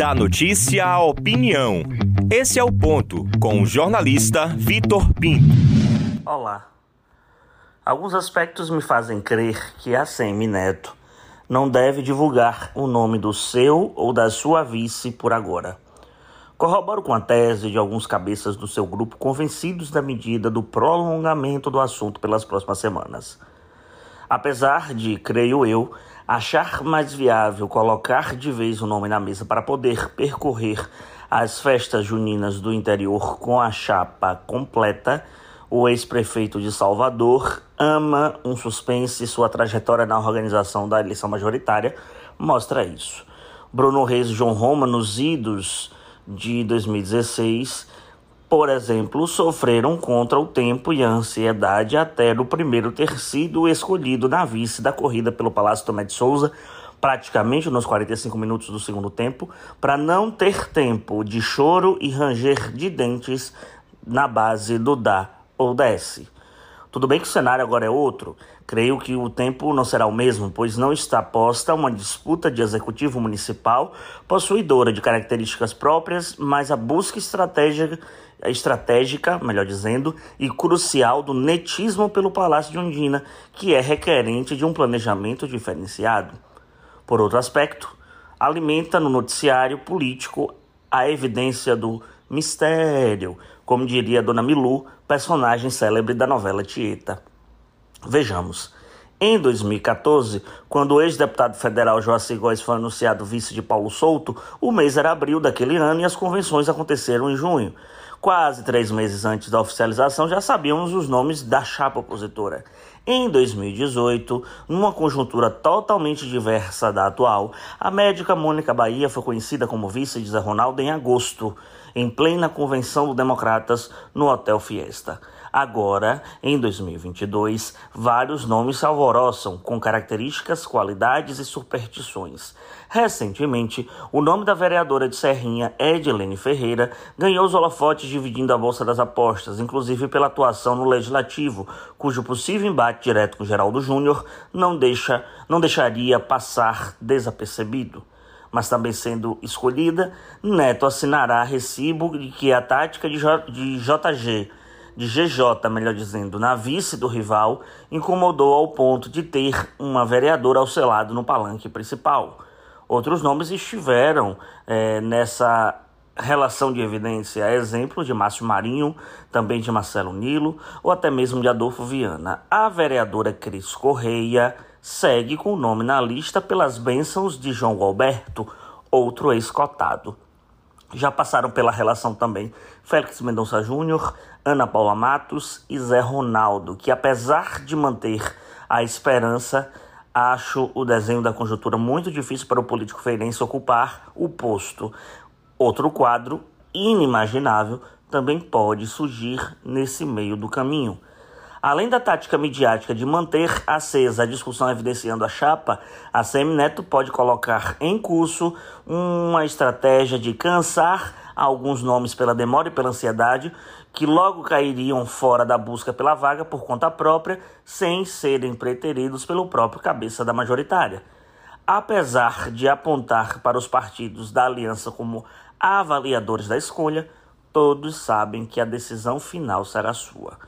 Da notícia à opinião. Esse é o ponto com o jornalista Vitor Pinto. Olá. Alguns aspectos me fazem crer que a Semi Neto não deve divulgar o nome do seu ou da sua vice por agora. Corroboro com a tese de alguns cabeças do seu grupo convencidos da medida do prolongamento do assunto pelas próximas semanas. Apesar de, creio eu, achar mais viável colocar de vez o nome na mesa para poder percorrer as festas juninas do interior com a chapa completa, o ex-prefeito de Salvador ama um suspense e sua trajetória na organização da eleição majoritária mostra isso. Bruno Reis e João Roma, nos idos de 2016, por exemplo, sofreram contra o tempo e a ansiedade até no primeiro ter sido escolhido na vice da corrida pelo Palácio Tomé de Souza, praticamente nos 45 minutos do segundo tempo, para não ter tempo de choro e ranger de dentes na base do dá ou desce. Tudo bem que o cenário agora é outro. Creio que o tempo não será o mesmo, pois não está posta uma disputa de executivo municipal possuidora de características próprias, mas a busca estratégica, estratégica, melhor dizendo, e crucial do netismo pelo Palácio de Ondina, que é requerente de um planejamento diferenciado. Por outro aspecto, alimenta no noticiário político a evidência do mistério, como diria Dona Milu, personagem célebre da novela Tieta. Vejamos. Em 2014, quando o ex-deputado federal Joacir Góes foi anunciado vice de Paulo Souto, o mês era abril daquele ano e as convenções aconteceram em junho. Quase três meses antes da oficialização, já sabíamos os nomes da chapa opositora. Em 2018, numa conjuntura totalmente diversa da atual, a médica Mônica Bahia foi conhecida como vice de Zé Ronaldo em agosto, em plena convenção do Democratas no Hotel Fiesta. Agora, em 2022, vários nomes se alvoroçam com características, qualidades e superstições. Recentemente, o nome da vereadora de Serrinha, Edilene Ferreira, ganhou os holofotes dividindo a Bolsa das Apostas, inclusive pela atuação no Legislativo, cujo possível embate direto com Geraldo Júnior não, deixa, não deixaria passar desapercebido mas também sendo escolhida, Neto assinará recibo de que a tática de, J, de JG de GJ, melhor dizendo, na vice do rival, incomodou ao ponto de ter uma vereadora ao seu lado no palanque principal. Outros nomes estiveram é, nessa relação de evidência, exemplo de Márcio Marinho, também de Marcelo Nilo, ou até mesmo de Adolfo Viana. A vereadora Cris Correia segue com o nome na lista pelas bênçãos de João Alberto, outro ex-cotado. Já passaram pela relação também Félix Mendonça Júnior, Ana Paula Matos e Zé Ronaldo, que apesar de manter a esperança, acho o desenho da conjuntura muito difícil para o político feirense ocupar o posto. Outro quadro inimaginável também pode surgir nesse meio do caminho. Além da tática midiática de manter acesa a discussão evidenciando a chapa, a Semineto pode colocar em curso uma estratégia de cansar alguns nomes pela demora e pela ansiedade, que logo cairiam fora da busca pela vaga por conta própria, sem serem preteridos pelo próprio cabeça da majoritária. Apesar de apontar para os partidos da aliança como avaliadores da escolha, todos sabem que a decisão final será sua.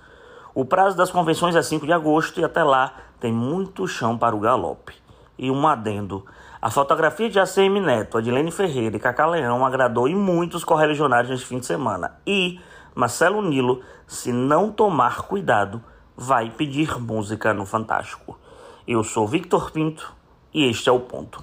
O prazo das convenções é 5 de agosto e até lá tem muito chão para o galope. E um adendo. A fotografia de ACM Neto, Adilene Ferreira e Cacá Leão agradou em muitos correligionários neste fim de semana. E Marcelo Nilo, se não tomar cuidado, vai pedir música no Fantástico. Eu sou Victor Pinto e este é o ponto.